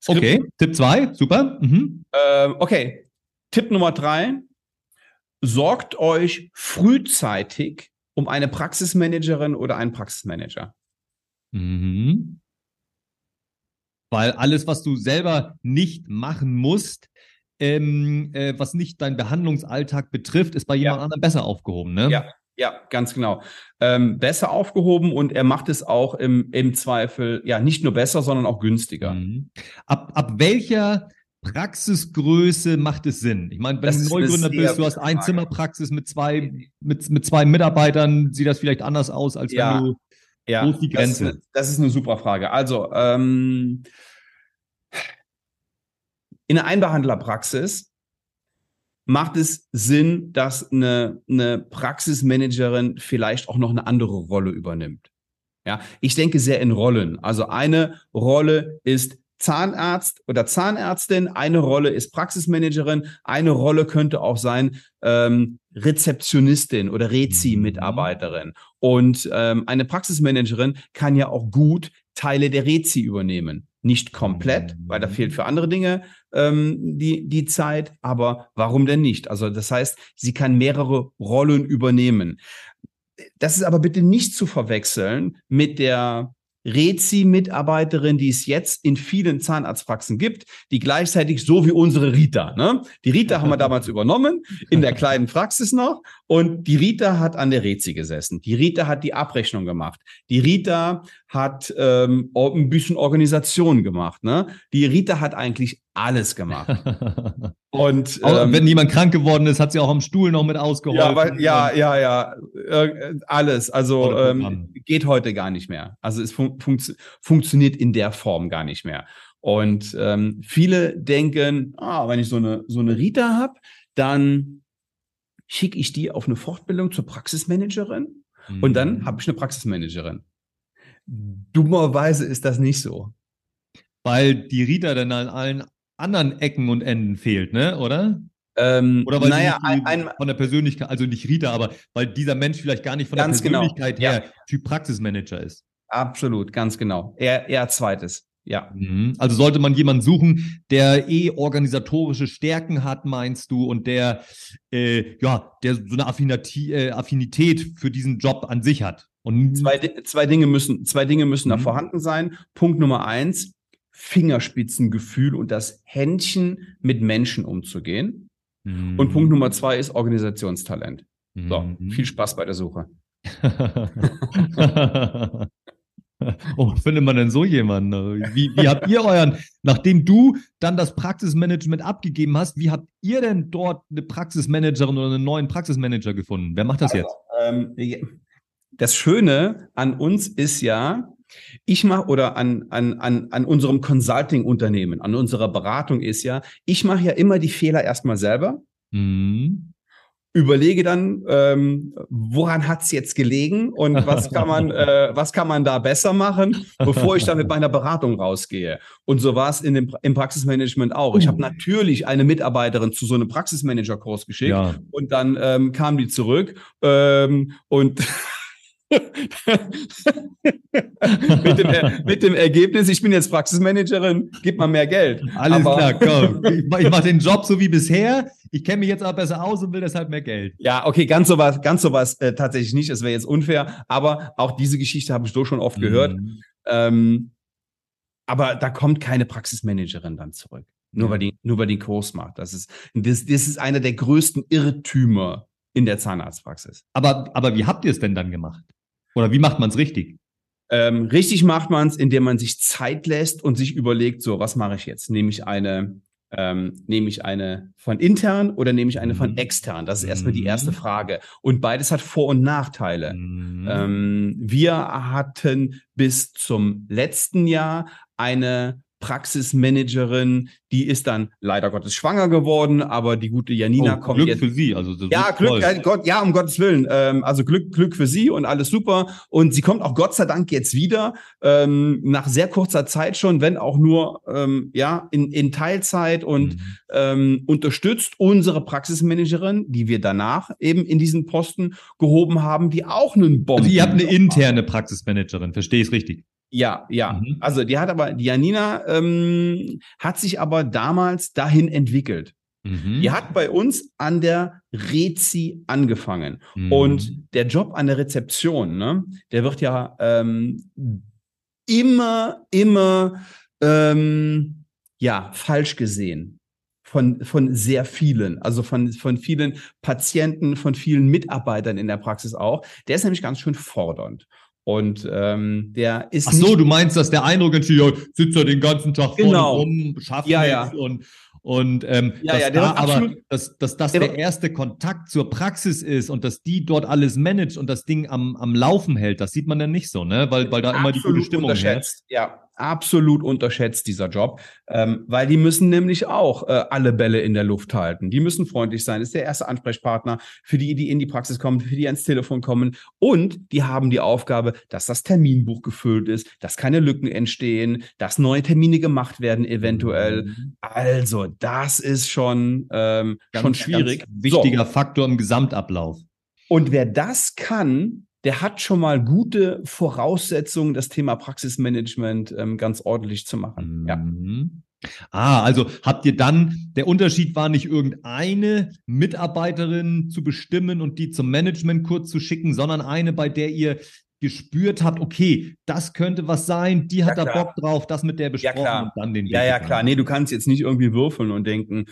Skript- Okay, Tipp 2, super. Mhm. Ähm, okay. Tipp Nummer drei. Sorgt euch frühzeitig um eine Praxismanagerin oder einen Praxismanager. Mhm. Weil alles, was du selber nicht machen musst, ähm, äh, was nicht deinen Behandlungsalltag betrifft, ist bei jemand Ja. anderem besser aufgehoben, ne? Ja. Ja, ganz genau. Ähm, besser aufgehoben und er macht es auch im, im Zweifel, ja, nicht nur besser, sondern auch günstiger. Mhm. Ab, ab welcher Praxisgröße macht es Sinn? Ich meine, wenn Das du Neugründer bist, du hast ein. Zimmerpraxis mit zwei, mit, mit zwei Mitarbeitern, sieht das vielleicht anders aus, als Ja. wenn du. Ja, Wo ist die Das ist, Grenze? eine, das ist eine super Frage. Also, ähm, in einer Einbehandlerpraxis macht es Sinn, dass eine, eine Praxismanagerin vielleicht auch noch eine andere Rolle übernimmt. Ja, ich denke sehr in Rollen. Also eine Rolle ist Zahnarzt oder Zahnärztin, eine Rolle ist Praxismanagerin, eine Rolle könnte auch sein ähm, Rezeptionistin oder Rezi-Mitarbeiterin. Und ähm, eine Praxismanagerin kann ja auch gut Teile der Rezi übernehmen. Nicht komplett, Mhm. weil da fehlt für andere Dinge ähm, die, die Zeit, aber warum denn nicht? Also das heißt, sie kann mehrere Rollen übernehmen. Das ist aber bitte nicht zu verwechseln mit der Rezi-Mitarbeiterin, die es jetzt in vielen Zahnarztpraxen gibt, die gleichzeitig so wie unsere Rita. Ne? Die Rita haben wir damals übernommen, in der kleinen Praxis noch. Und die Rita hat an der Rezi gesessen. Die Rita hat die Abrechnung gemacht. Die Rita hat ähm, ein bisschen Organisation gemacht. Ne? Die Rita hat eigentlich alles gemacht. Und ähm, wenn jemand krank geworden ist, hat sie auch am Stuhl noch mit ausgeholfen. ja, weil, ja, ja, ja, äh, alles. Also ähm, geht heute gar nicht mehr. Also es fun funktio- funktioniert in der Form gar nicht mehr. Und ähm, viele denken, ah, wenn ich so eine so eine Rita habe, dann schicke ich die auf eine Fortbildung zur Praxismanagerin und dann Mhm. habe ich eine Praxismanagerin. Dummerweise ist das nicht so. Weil die Rita dann an allen anderen Ecken und Enden fehlt, ne? Oder? Ähm, Oder weil naja, ein, ein, von der Persönlichkeit, also nicht Rita, aber weil dieser Mensch vielleicht gar nicht von der genau, Persönlichkeit ja. her Typ Praxismanager ist. Absolut, ganz genau. Eher, eher zweites. Ja. Mhm. Also sollte man jemanden suchen, der eh organisatorische Stärken hat, meinst du, und der äh, ja, der so eine Affinität, äh, Affinität für diesen Job an sich hat. Und Zwei, zwei Dinge müssen, zwei Dinge müssen da Mhm. vorhanden sein. Punkt Nummer eins, Fingerspitzengefühl und das Händchen mit Menschen umzugehen. Mhm. Und Punkt Nummer zwei ist Organisationstalent. So, Mhm. viel Spaß bei der Suche. oh, findet man denn so jemanden? Wie, wie habt ihr euren, nachdem du dann das Praxismanagement abgegeben hast, wie habt ihr denn dort eine Praxismanagerin oder einen neuen Praxismanager gefunden? Wer macht das jetzt? Ähm, das Schöne an uns ist ja, ich mache oder an, an, an, an unserem Consulting-Unternehmen, an unserer Beratung ist ja, ich mache ja immer die Fehler erstmal selber. Mhm. Überlege dann, ähm, woran hat's jetzt gelegen und was kann man, äh, was kann man da besser machen, bevor ich dann mit meiner Beratung rausgehe. Und so war es in dem, im Praxismanagement auch. Ich habe natürlich eine Mitarbeiterin zu so einem Praxismanager-Kurs geschickt Ja. und dann ähm, kam die zurück ähm, und mit, dem, Er- mit dem Ergebnis, ich bin jetzt Praxismanagerin, gib mal mehr Geld. Alles Aber- klar, komm. Ich, mach- ich mache den Job so wie bisher. Ich kenne mich jetzt aber besser aus und will deshalb mehr Geld. Ja, okay, ganz sowas, ganz sowas äh, tatsächlich nicht. Das wäre jetzt unfair. Aber auch diese Geschichte habe ich so schon oft gehört. Mhm. Ähm, aber da kommt keine Praxismanagerin dann zurück. Nur Ja. weil die, nur weil die Kurs macht. Das ist, das, das ist einer der größten Irrtümer in der Zahnarztpraxis. Aber, aber wie habt ihr es denn dann gemacht? Oder wie macht man es richtig? Ähm, richtig macht man es, indem man sich Zeit lässt und sich überlegt, so, was mache ich jetzt? Nehme ich eine Ähm, nehme ich eine von intern oder nehme ich eine von Mhm. extern? Das ist erstmal die erste Mhm. Frage. Und beides hat Vor- und Nachteile. Mhm. Ähm, wir hatten bis zum letzten Jahr eine Praxismanagerin, die ist dann leider Gottes schwanger geworden, aber die gute Janina oh, kommt Glück jetzt. für Sie. Also Ja, Glück, äh, Gott, ja, um Gottes Willen. Ähm, also Glück, Glück für sie und alles super. Und sie kommt auch Gott sei Dank jetzt wieder, ähm, nach sehr kurzer Zeit schon, wenn auch nur ähm, ja, in, in Teilzeit und Mhm. ähm, unterstützt unsere Praxismanagerin, die wir danach eben in diesen Posten gehoben haben, die auch einen Bomben. Also ihr habt eine interne Praxismanagerin, verstehe ich es richtig? Ja, ja. Mhm. Also die hat aber, die Janina ähm, hat sich aber damals dahin entwickelt. Mhm. Die hat bei uns an der Rezi angefangen. Mhm. Und der Job an der Rezeption, ne, der wird ja ähm, immer, immer ähm, ja, falsch gesehen. Von, von sehr vielen, also von, von vielen Patienten, von vielen Mitarbeitern in der Praxis auch. Der ist nämlich ganz schön fordernd. Und ähm, der ist Ach so, du meinst, dass der Eindruck entsteht, ja, sitzt er den ganzen Tag Genau. vorne rum, schafft Ja, ja. und und ähm, Ja, dass ja, da aber, dass, dass das der der erste Kontakt zur Praxis ist und dass die dort alles managt und das Ding am, am Laufen hält, das sieht man dann nicht so, ne? Weil, weil da immer die gute Stimmung herrscht. Ja, absolut unterschätzt dieser Job, ähm, weil die müssen nämlich auch äh, alle Bälle in der Luft halten. Die müssen freundlich sein. Ist der erste Ansprechpartner für die, die in die Praxis kommen, für die ans Telefon kommen. Und die haben die Aufgabe, dass das Terminbuch gefüllt ist, dass keine Lücken entstehen, dass neue Termine gemacht werden eventuell. Mhm. Also das ist schon ähm, Ganz, schon schwierig. Wichtiger Faktor im Gesamtablauf. Und wer das kann, der hat schon mal gute Voraussetzungen, das Thema Praxismanagement ähm, ganz ordentlich zu machen. Ja. Mhm. Ah, also habt ihr dann, der Unterschied war nicht irgendeine Mitarbeiterin zu bestimmen und die zum Management kurz zu schicken, sondern eine, bei der ihr gespürt habt, okay, das könnte was sein, die hat Ja, da. Bock drauf, das mit der besprochen klar. und dann den ja, Weg ja, klar. Nee, du kannst jetzt nicht irgendwie würfeln und denken,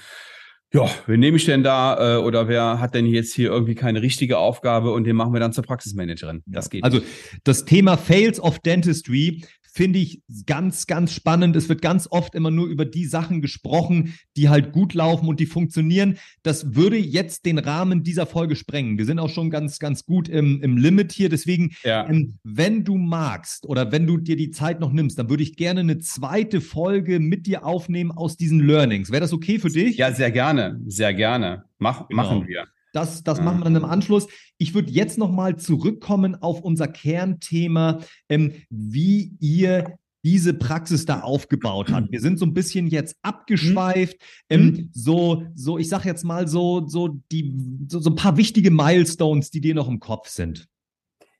ja, wen nehme ich denn da? Äh, oder wer hat denn jetzt hier irgendwie keine richtige Aufgabe und den machen wir dann zur Praxismanagerin? Das geht. Also das Thema Fails of Dentistry finde ich ganz, ganz spannend. Es wird ganz oft immer nur über die Sachen gesprochen, die halt gut laufen und die funktionieren. Das würde jetzt den Rahmen dieser Folge sprengen. Wir sind auch schon ganz, ganz gut im, im Limit hier. Deswegen, ja. ähm, wenn du magst oder wenn du dir die Zeit noch nimmst, dann würde ich gerne eine zweite Folge mit dir aufnehmen aus diesen Learnings. Wäre das okay für dich? ja, sehr gerne. Sehr gerne. Mach, Genau. Machen wir. Das, das machen wir dann im Anschluss. Ich würde jetzt nochmal zurückkommen auf unser Kernthema, ähm, wie ihr diese Praxis da aufgebaut habt. Wir sind so ein bisschen jetzt abgeschweift. Mhm. Ähm, so, so, ich sag jetzt mal so, so die, so, so ein paar wichtige Milestones, die dir noch im Kopf sind.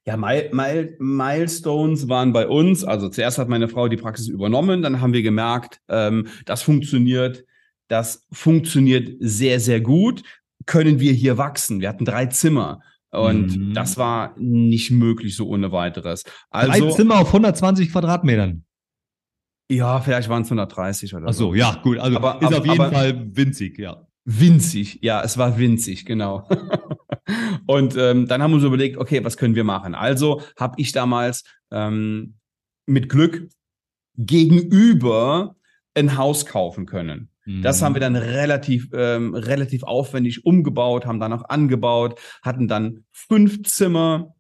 Ja, Mil Mil Milestones waren bei uns. Also zuerst hat meine Frau die Praxis übernommen, dann haben wir gemerkt, ähm, das funktioniert, das funktioniert sehr, sehr gut. Können wir hier wachsen? Wir hatten drei Zimmer. Und Mhm. das war nicht möglich so ohne weiteres. Drei Also, Zimmer auf 120 Quadratmetern. ja, vielleicht waren es 130 oder Ach so, ja, gut. Also Aber- ist aber- auf jeden aber- Fall winzig, ja. Winzig, ja, es war winzig, genau. und ähm, dann haben wir uns überlegt, okay, was können wir machen? Also habe ich damals ähm, mit Glück gegenüber ein Haus kaufen können. Das Mhm. haben wir dann relativ, ähm, relativ aufwendig umgebaut, haben dann auch angebaut, hatten dann fünf Zimmer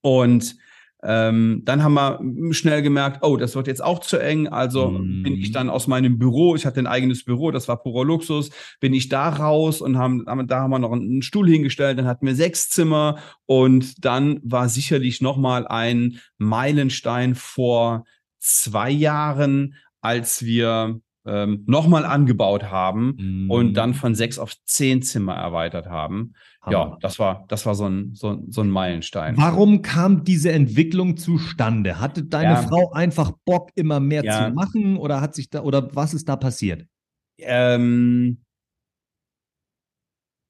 und ähm, dann haben wir schnell gemerkt, oh, das wird jetzt auch zu eng. Also Mhm. bin ich dann aus meinem Büro, ich hatte ein eigenes Büro, das war purer Luxus, bin ich da raus und haben, haben da haben wir noch einen Stuhl hingestellt, dann hatten wir sechs Zimmer und dann war sicherlich nochmal ein Meilenstein vor zwei Jahren, als wir ähm, nochmal angebaut haben Mhm. und dann von sechs auf zehn Zimmer erweitert haben. Ja, Hammer. das war, das war so ein, so, ein- so ein Meilenstein. Warum kam diese Entwicklung zustande? Hatte deine Ja. Frau einfach Bock, immer mehr Ja. zu machen oder hat sich da oder was ist da passiert? Ähm,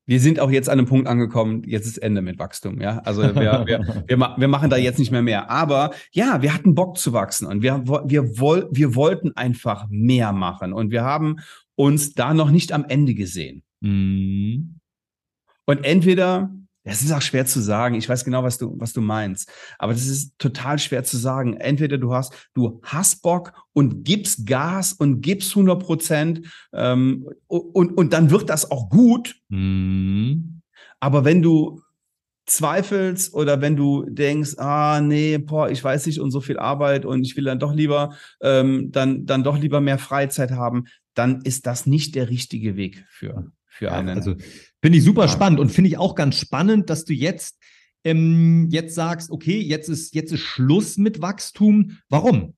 wir sind auch jetzt an einem Punkt angekommen, jetzt ist Ende mit Wachstum, ja. Also wir, wir, wir, wir machen da jetzt nicht mehr mehr. Aber ja, wir hatten Bock zu wachsen und wir, wir, woll, wir wollten einfach mehr machen und wir haben uns da noch nicht am Ende gesehen. Mhm. Und entweder Das ist auch schwer zu sagen. Ich weiß genau, was du, was du meinst. Aber das ist total schwer zu sagen. Entweder du hast, du hast Bock und gibst Gas und gibst 100 Prozent ähm, und, und dann wird das auch gut. Mhm. Aber wenn du zweifelst oder wenn du denkst, ah nee, boah, ich weiß nicht und so viel Arbeit und ich will dann doch lieber, ähm, dann, dann doch lieber mehr Freizeit haben, dann ist das nicht der richtige Weg für, für einen. Also finde ich super ja. spannend und finde ich auch ganz spannend, dass du jetzt ähm, jetzt sagst, okay, jetzt ist jetzt ist Schluss mit Wachstum. Warum?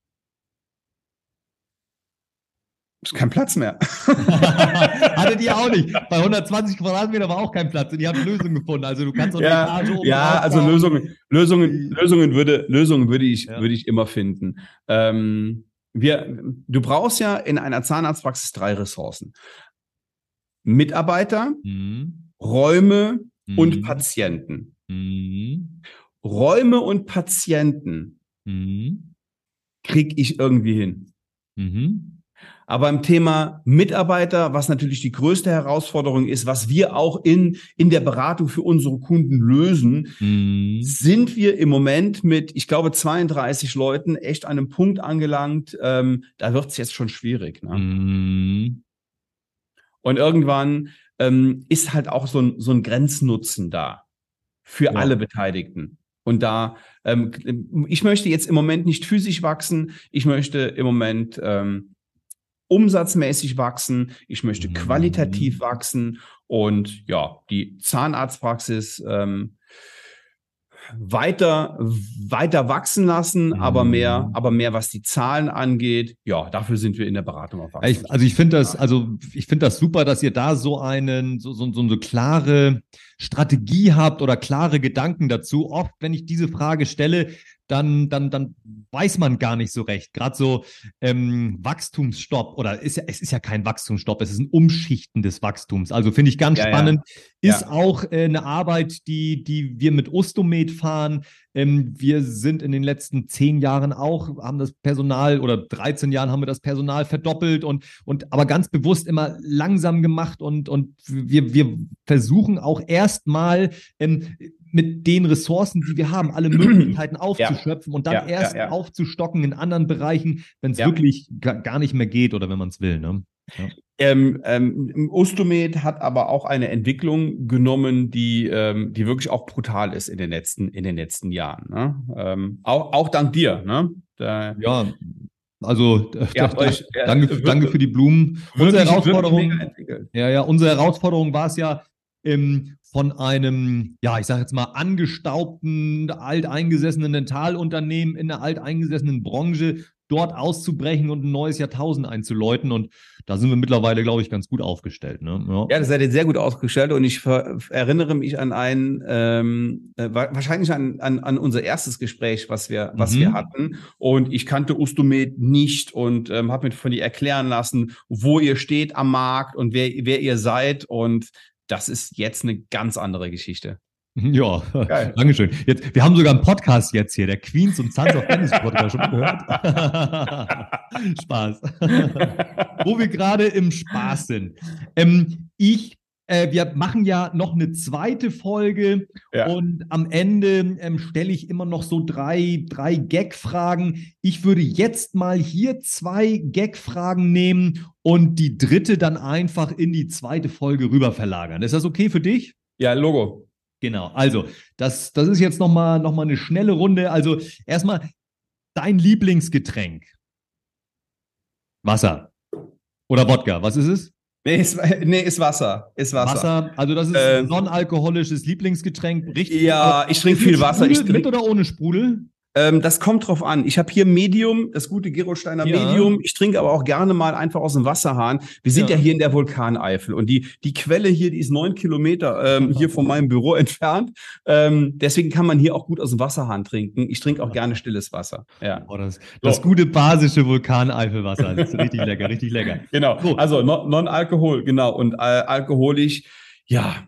ist kein Platz mehr. Hattet ihr auch nicht. Bei 120 Quadratmeter war auch kein Platz und ihr habt Lösungen gefunden. Also du kannst doch ja, eine Etage oben Ja, also Lösungen, Lösungen, Lösungen würde, Lösungen würde ich, ja. würde ich immer finden. Ähm, wir, du brauchst ja in einer Zahnarztpraxis drei Ressourcen. Mitarbeiter, mhm. Räume mhm. und Patienten. Mhm. Räume und Patienten mhm. krieg ich irgendwie hin. Mhm. Aber im Thema Mitarbeiter, was natürlich die größte Herausforderung ist, was wir auch in, in der Beratung für unsere Kunden lösen, mhm. sind wir im Moment mit, ich glaube, 32 Leuten echt an einem Punkt angelangt, ähm, da wird es jetzt schon schwierig. Ne? Mhm. Und irgendwann ähm, ist halt auch so ein, so ein Grenznutzen da für ja. alle Beteiligten. Und da, ähm, ich möchte jetzt im Moment nicht physisch wachsen, ich möchte im Moment ähm, umsatzmäßig wachsen, ich möchte mhm. qualitativ wachsen und ja, die Zahnarztpraxis ähm, weiter, weiter wachsen lassen, mhm. aber mehr, aber mehr, was die Zahlen angeht. Ja, dafür sind wir in der Beratung auf. Ich, also ich finde das, also ich finde das super, dass ihr da so einen, so, so, so eine klare Strategie habt oder klare Gedanken dazu. Oft, wenn ich diese Frage stelle, dann, dann, dann weiß man gar nicht so recht. Gerade so ähm, Wachstumsstopp oder ist ja, es ist ja kein Wachstumsstopp, es ist ein Umschichten des Wachstums. Also finde ich ganz ja, spannend. Ja. Ist auch äh, eine Arbeit, die, die wir mit Ostomed fahren. Ähm, wir sind in den letzten zehn Jahren auch, haben das Personal oder 13 Jahren haben wir das Personal verdoppelt und, und aber ganz bewusst immer langsam gemacht und, und wir, wir versuchen auch erstmal ähm, mit den Ressourcen, die wir haben, alle Möglichkeiten aufzuschöpfen ja. und dann ja, erst ja, aufzustocken in anderen Bereichen, wenn es wirklich gar nicht mehr geht oder wenn man es will. Ne? Ähm, ähm, Ostomed hat aber auch eine Entwicklung genommen, die, ähm, die wirklich auch brutal ist in den letzten, in den letzten Jahren. Ne? Ähm, auch, auch dank dir. Ne? Da, ja, also ja, da, euch, danke, danke für die Blumen. Unsere Herausforderung, ja, ja, unsere Herausforderung war es ja, ähm, von einem, ja, ich sage jetzt mal, angestaubten, alteingesessenen Dentalunternehmen in einer alteingesessenen Branche dort auszubrechen und ein neues Jahrtausend einzuläuten. Und da sind wir mittlerweile, glaube ich, ganz gut aufgestellt. Ne? Ja. ja, das seid ihr sehr gut aufgestellt. Und ich erinnere mich an ein, ähm, äh, wahrscheinlich an, an, an unser erstes Gespräch, was wir, was mhm. wir hatten. Und ich kannte Ustomed nicht und ähm, habe mir von dir erklären lassen, wo ihr steht am Markt und wer, wer ihr seid. Und das ist jetzt eine ganz andere Geschichte. Ja, Geil. Dankeschön. Jetzt, wir haben sogar einen Podcast jetzt hier, der Queens und Sons of Tennis Podcast schon gehört. Spaß. Wo wir gerade im Spaß sind. Ähm, ich äh, wir machen ja noch eine zweite Folge ja. und am Ende ähm, stelle ich immer noch so drei, drei Gag-Fragen. Ich würde jetzt mal hier zwei Gag-Fragen nehmen und die dritte dann einfach in die zweite Folge rüber verlagern. Ist das okay für dich? Ja, Logo. Genau, also das, das ist jetzt nochmal noch mal eine schnelle Runde. Also erstmal dein Lieblingsgetränk. Wasser. Oder Wodka, was ist es? Nee, ist, nee, ist Wasser. Ist Wasser. Wasser, also das ist äh, non-alkoholisches Lieblingsgetränk. Richtig. Ja, ich trinke viel Wasser. Sprudel, ich trink, mit oder ohne Sprudel? Ähm, das kommt drauf an. Ich habe hier Medium, das gute Gerolsteiner ja. Medium. Ich trinke aber auch gerne mal einfach aus dem Wasserhahn. Wir sind ja, ja hier in der Vulkaneifel und die, die Quelle hier, die ist neun Kilometer ähm, hier von meinem Büro entfernt. Ähm, deswegen kann man hier auch gut aus dem Wasserhahn trinken. Ich trinke auch gerne stilles Wasser. Ja. Oh, das, das so. gute basische Vulkaneifelwasser. Das ist richtig lecker, richtig lecker. Genau. So. Also Non-Alkohol, genau. Und äh, alkoholisch, ja,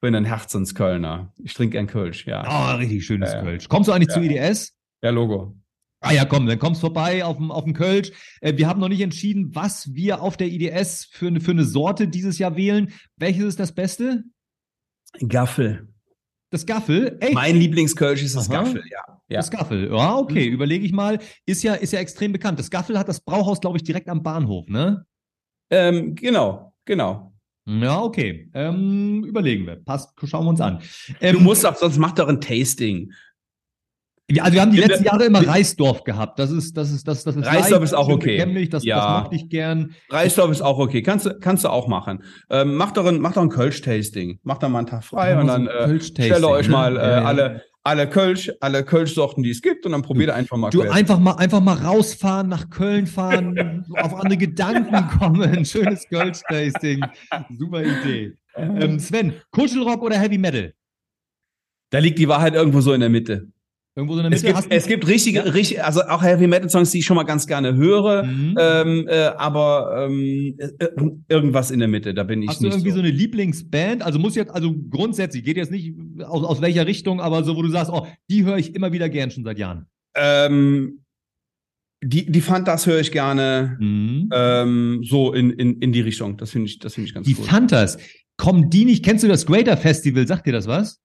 bin ein Herzenskölner. Ich trinke gern Kölsch, ja. Oh, richtig schönes ja, Kölsch. Kommst du eigentlich ja. zu IDS? Ja, Logo. Ah ja, komm, dann kommst vorbei auf dem, auf dem Kölsch. Äh, wir haben noch nicht entschieden, was wir auf der IDS für eine, für eine Sorte dieses Jahr wählen. Welches ist das Beste? Gaffel. Das Gaffel? Echt? Mein Lieblingskölsch ist das Aha. Gaffel, ja. ja. Das Gaffel, ja, okay, mhm. überlege ich mal. Ist ja, ist ja extrem bekannt. Das Gaffel hat das Brauhaus, glaube ich, direkt am Bahnhof, ne? Ähm, genau, genau. Ja, okay. Ähm, überlegen wir. Passt, schauen wir uns an. Ähm, du musst auch, sonst mach doch ein Tasting. Also wir haben die letzten Jahre immer Reisdorf gehabt. Das ist, das ist, das, das ist Reisdorf ist auch okay. Bekämmlich, das, ja. das mochte ich gern. Reisdorf ist auch okay. Kannst du, kannst du auch machen. Ähm, mach doch ein, mach doch ein Kölsch-Tasting. Mach doch mal einen Tag frei ja, und dann äh, stelle euch ne? mal äh, ja, alle, alle Kölsch, alle Kölsch-Sorten, die es gibt, und dann probiert einfach mal. Du quer. einfach mal, einfach mal rausfahren, nach Köln fahren, auf andere Gedanken kommen. Schönes Kölsch-Tasting. Super Idee. Ähm, Sven, Kuschelrock oder Heavy Metal? Da liegt die Wahrheit irgendwo so in der Mitte. Irgendwo so in der Mitte. Es gibt, es gibt richtige, ja. richtig, also auch Heavy Metal Songs, die ich schon mal ganz gerne höre, mhm. ähm, äh, aber ähm, äh, irgendwas in der Mitte, da bin ich Hast nicht. Hast du irgendwie so. so. eine Lieblingsband? Also muss jetzt, also grundsätzlich, geht jetzt nicht aus, aus welcher Richtung, aber so, wo du sagst, oh, die höre ich immer wieder gern schon seit Jahren. Ähm, die, die Fantas höre ich gerne mhm. ähm, so in, in, in die Richtung. Das finde ich, das finde ich ganz die cool. Die Fantas, kommen die nicht? Kennst du das Greater Festival? Sagt dir das was?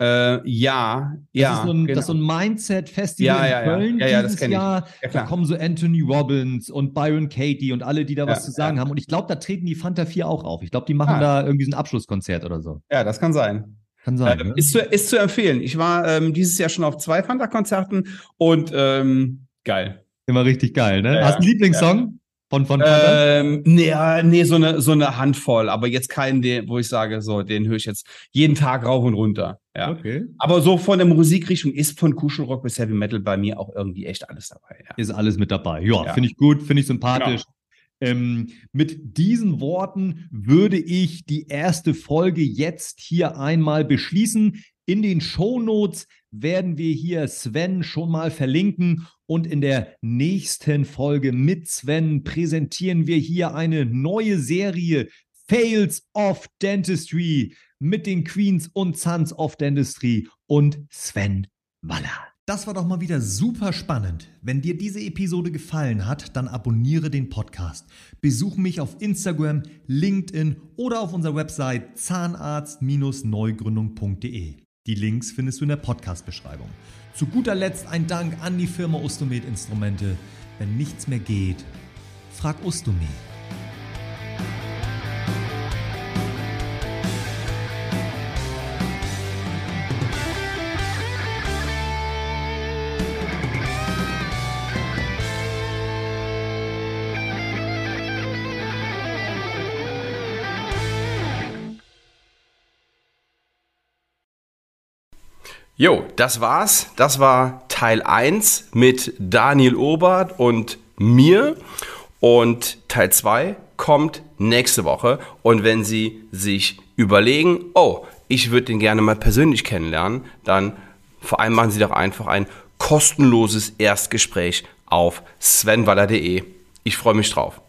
Äh, ja, ja. Das ist so ein, genau. so ein Mindset-Festival ja, ja, in Köln ja, ja, dieses Jahr. Ja, da kommen so Anthony Robbins und Byron Katie und alle, die da was zu sagen haben. Und ich glaube, da treten die Fanta 4 auch auf. Ich glaube, die machen ah. da irgendwie so ein Abschlusskonzert oder so. Ja, das kann sein. Kann sein. Ähm, ne? ist, zu, ist zu empfehlen. Ich war ähm, dieses Jahr schon auf zwei Fanta-Konzerten und ähm, geil. Immer richtig geil, ne? Hast du einen Lieblingssong? Von, von ähm, nee, nee, so eine, so eine Handvoll, aber jetzt keinen, den, wo ich sage, so, den höre ich jetzt jeden Tag rauf und runter. Ja. Okay. Aber so von der Musikrichtung ist von Kuschelrock bis Heavy Metal bei mir auch irgendwie echt alles dabei. Ja. Ist alles mit dabei. Ja, ja. finde ich gut, finde ich sympathisch. Genau. Ähm, mit diesen Worten würde ich die erste Folge jetzt hier einmal beschließen. In den Show Notes werden wir hier Sven schon mal verlinken und in der nächsten Folge mit Sven präsentieren wir hier eine neue Serie Fails of Dentistry mit den Queens und Sons of Dentistry und Sven Waller. Das war doch mal wieder super spannend. Wenn dir diese Episode gefallen hat, dann abonniere den Podcast. Besuch mich auf Instagram, LinkedIn oder auf unserer Website zahnarzt-neugründung.de. Die Links findest du in der Podcast-Beschreibung. Zu guter Letzt ein Dank an die Firma Ustomed Instrumente. Wenn nichts mehr geht, frag Ustomed. Jo, das war's. Das war Teil 1 mit Daniel Obert und mir. Und Teil 2 kommt nächste Woche. Und wenn Sie sich überlegen, oh, ich würde den gerne mal persönlich kennenlernen, dann vereinbaren Sie doch einfach ein kostenloses Erstgespräch auf svenwaller.de. Ich freue mich drauf.